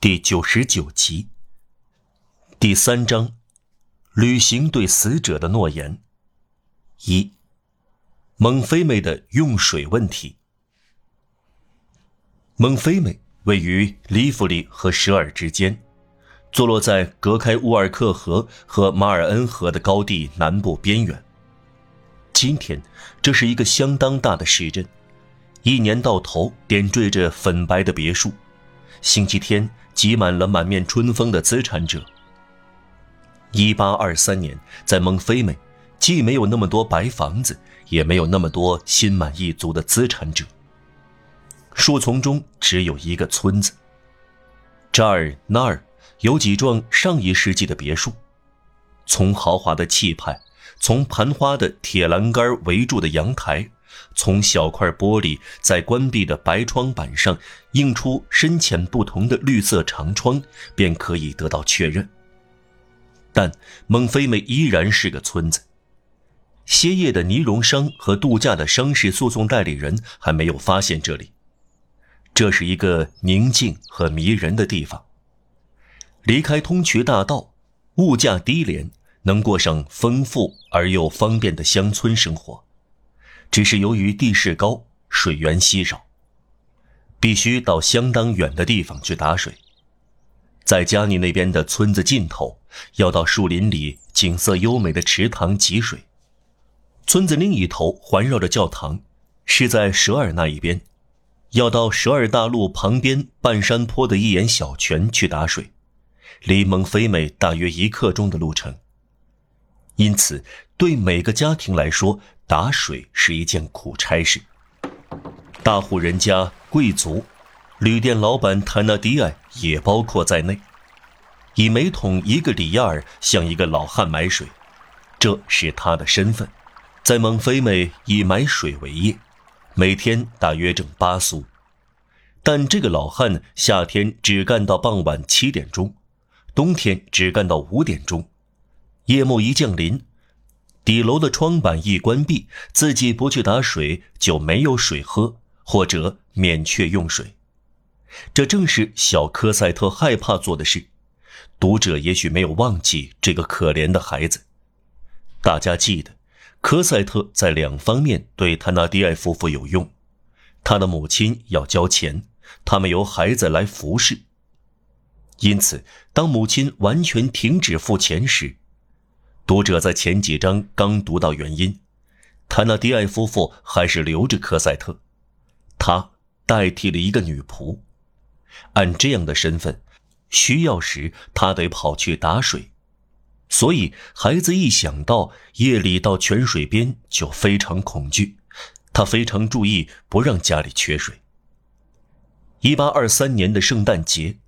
第九十九集，第三章，履行对死者的诺言。一，蒙菲美的用水问题。蒙菲美位于里弗里和舍尔之间，坐落在隔开乌尔克河和马尔恩河的高地南部边缘。今天，这是一个相当大的市镇，一年到头点缀着粉白的别墅。星期天。挤满了满面春风的资产者。一八二三年，在蒙菲美，既没有那么多白房子，也没有那么多心满意足的资产者。树丛中只有一个村子。这儿那儿有几幢上一世纪的别墅，从豪华的气派，从盘花的铁栏杆围住的阳台。从小块玻璃在关闭的白窗板上映出深浅不同的绿色长窗，便可以得到确认。但蒙菲美依然是个村子。歇业的尼龙商和度假的商事诉讼代理人还没有发现这里。这是一个宁静和迷人的地方。离开通衢大道，物价低廉，能过上丰富而又方便的乡村生活。只是由于地势高，水源稀少，必须到相当远的地方去打水。在加尼那边的村子尽头，要到树林里景色优美的池塘汲水。村子另一头环绕着教堂，是在舍尔那一边，要到舍尔大路旁边半山坡的一眼小泉去打水，离蒙菲美大约一刻钟的路程。因此，对每个家庭来说，打水是一件苦差事。大户人家、贵族、旅店老板坦纳迪埃也包括在内，以每桶一个里亚尔向一个老汉买水，这是他的身份。在蒙菲美以买水为业，每天大约挣八苏。但这个老汉夏天只干到傍晚七点钟，冬天只干到五点钟。夜幕一降临，底楼的窗板一关闭，自己不去打水就没有水喝，或者免却用水。这正是小科赛特害怕做的事。读者也许没有忘记这个可怜的孩子。大家记得，科赛特在两方面对他那迪埃夫妇有用：他的母亲要交钱，他们由孩子来服侍。因此，当母亲完全停止付钱时，读者在前几章刚读到原因，坦纳迪埃夫妇还是留着科赛特，他代替了一个女仆。按这样的身份，需要时他得跑去打水，所以孩子一想到夜里到泉水边就非常恐惧，他非常注意不让家里缺水。一八二三年的圣诞节，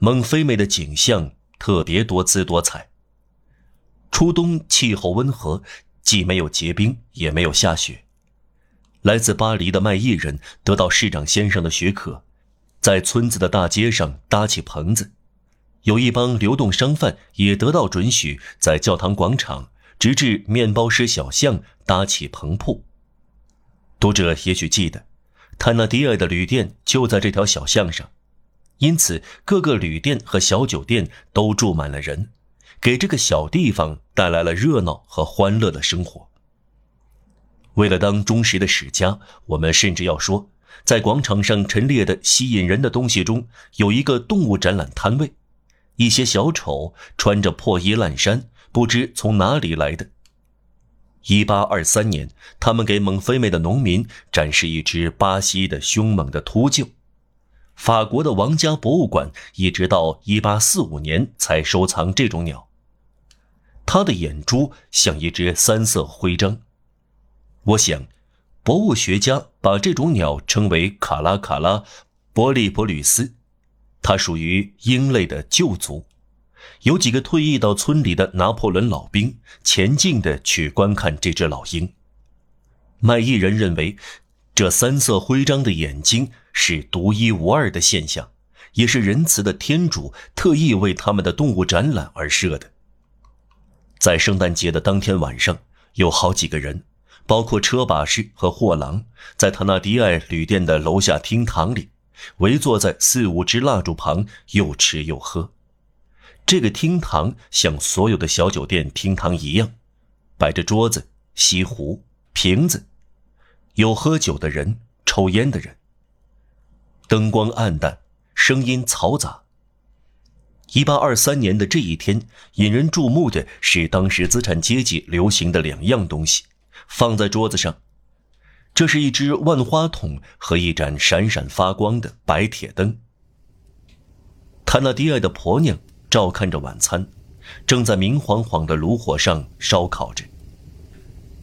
蒙菲美的景象特别多姿多彩。初冬气候温和，既没有结冰，也没有下雪。来自巴黎的卖艺人得到市长先生的许可，在村子的大街上搭起棚子；有一帮流动商贩也得到准许，在教堂广场直至面包师小巷搭起棚铺。读者也许记得，泰纳迪尔的旅店就在这条小巷上，因此各个旅店和小酒店都住满了人。给这个小地方带来了热闹和欢乐的生活。为了当忠实的史家，我们甚至要说，在广场上陈列的吸引人的东西中，有一个动物展览摊位，一些小丑穿着破衣烂衫，不知从哪里来的。一八二三年，他们给蒙菲美的农民展示一只巴西的凶猛的秃鹫。法国的王家博物馆一直到一八四五年才收藏这种鸟。它的眼珠像一只三色徽章，我想，博物学家把这种鸟称为卡拉卡拉波利波吕斯，它属于鹰类的旧族。有几个退役到村里的拿破仑老兵前进的去观看这只老鹰。卖艺人认为，这三色徽章的眼睛是独一无二的现象，也是仁慈的天主特意为他们的动物展览而设的。在圣诞节的当天晚上，有好几个人，包括车把式和货郎，在塔纳迪埃旅店的楼下厅堂里，围坐在四五支蜡烛旁，又吃又喝。这个厅堂像所有的小酒店厅堂一样，摆着桌子、西壶、瓶子，有喝酒的人，抽烟的人。灯光暗淡，声音嘈杂。一八二三年的这一天，引人注目的是当时资产阶级流行的两样东西，放在桌子上。这是一只万花筒和一盏闪闪发光的白铁灯。塔纳迪埃的婆娘照看着晚餐，正在明晃晃的炉火上烧烤着。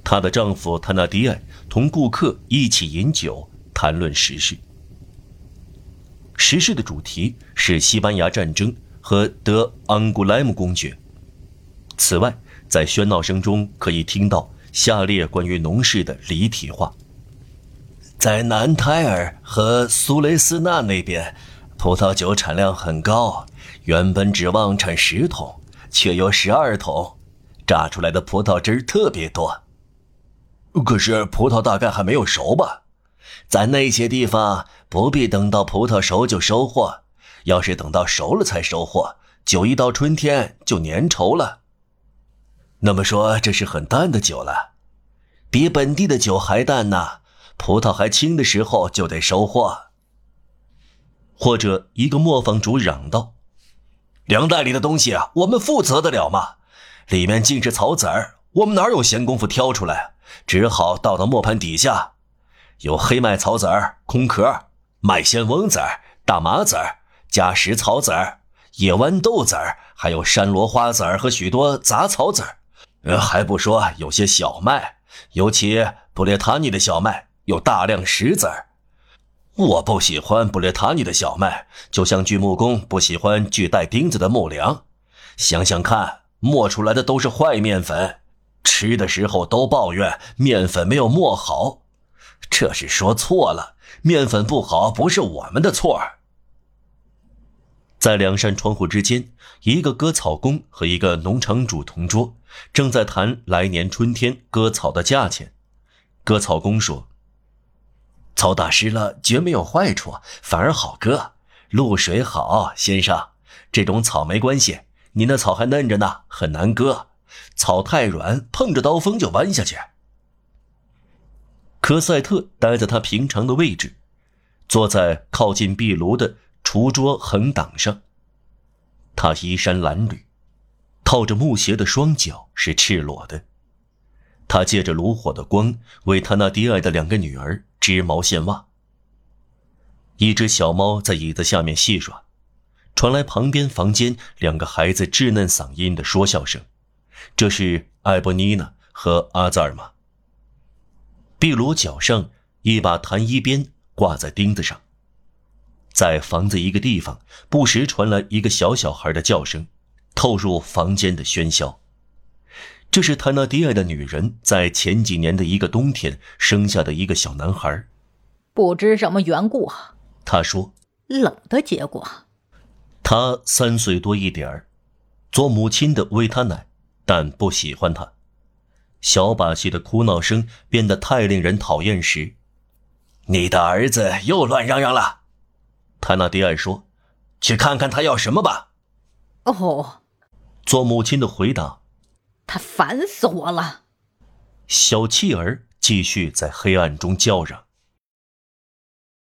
她的丈夫塔纳迪埃同顾客一起饮酒，谈论时事。时事的主题是西班牙战争。和德昂古莱姆公爵。此外，在喧闹声中可以听到下列关于农事的离题话：在南泰尔和苏雷斯纳那边，葡萄酒产量很高，原本指望产十桶，却有十二桶，榨出来的葡萄汁特别多。可是葡萄大概还没有熟吧？在那些地方，不必等到葡萄熟就收获。要是等到熟了才收获，酒一到春天就粘稠了。那么说，这是很淡的酒了，比本地的酒还淡呢。葡萄还青的时候就得收获。或者一个磨坊主嚷道：“粮袋里的东西啊，我们负责得了吗？里面尽是草籽儿，我们哪有闲工夫挑出来？只好倒到磨盘底下，有黑麦草籽儿、空壳、麦线翁籽儿、大麻籽儿。”加石草籽儿、野豌豆籽儿，还有山螺花籽儿和许多杂草籽儿，呃，还不说有些小麦，尤其布列塔尼的小麦有大量石子儿。我不喜欢布列塔尼的小麦，就像锯木工不喜欢锯带钉子的木梁。想想看，磨出来的都是坏面粉，吃的时候都抱怨面粉没有磨好，这是说错了。面粉不好不是我们的错儿。在两扇窗户之间，一个割草工和一个农场主同桌，正在谈来年春天割草的价钱。割草工说：“草打湿了绝没有坏处，反而好割。露水好，先生，这种草没关系。你那草还嫩着呢，很难割。草太软，碰着刀锋就弯下去。”科赛特待在他平常的位置，坐在靠近壁炉的。厨桌横挡上，他衣衫褴褛，套着木鞋的双脚是赤裸的。他借着炉火的光为他那低矮的两个女儿织毛线袜。一只小猫在椅子下面戏耍，传来旁边房间两个孩子稚嫩嗓音的说笑声。这是艾波妮娜和阿扎尔玛。壁炉角上一把弹衣鞭挂在钉子上。在房子一个地方，不时传来一个小小孩的叫声，透入房间的喧嚣。这是泰纳迪埃的女人在前几年的一个冬天生下的一个小男孩。不知什么缘故啊，他说：“冷的结果。”他三岁多一点儿，做母亲的喂他奶，但不喜欢他。小把戏的哭闹声变得太令人讨厌时，你的儿子又乱嚷嚷了。塔纳迪埃说：“去看看他要什么吧。”哦，做母亲的回答：“他烦死我了。”小气儿继续在黑暗中叫嚷。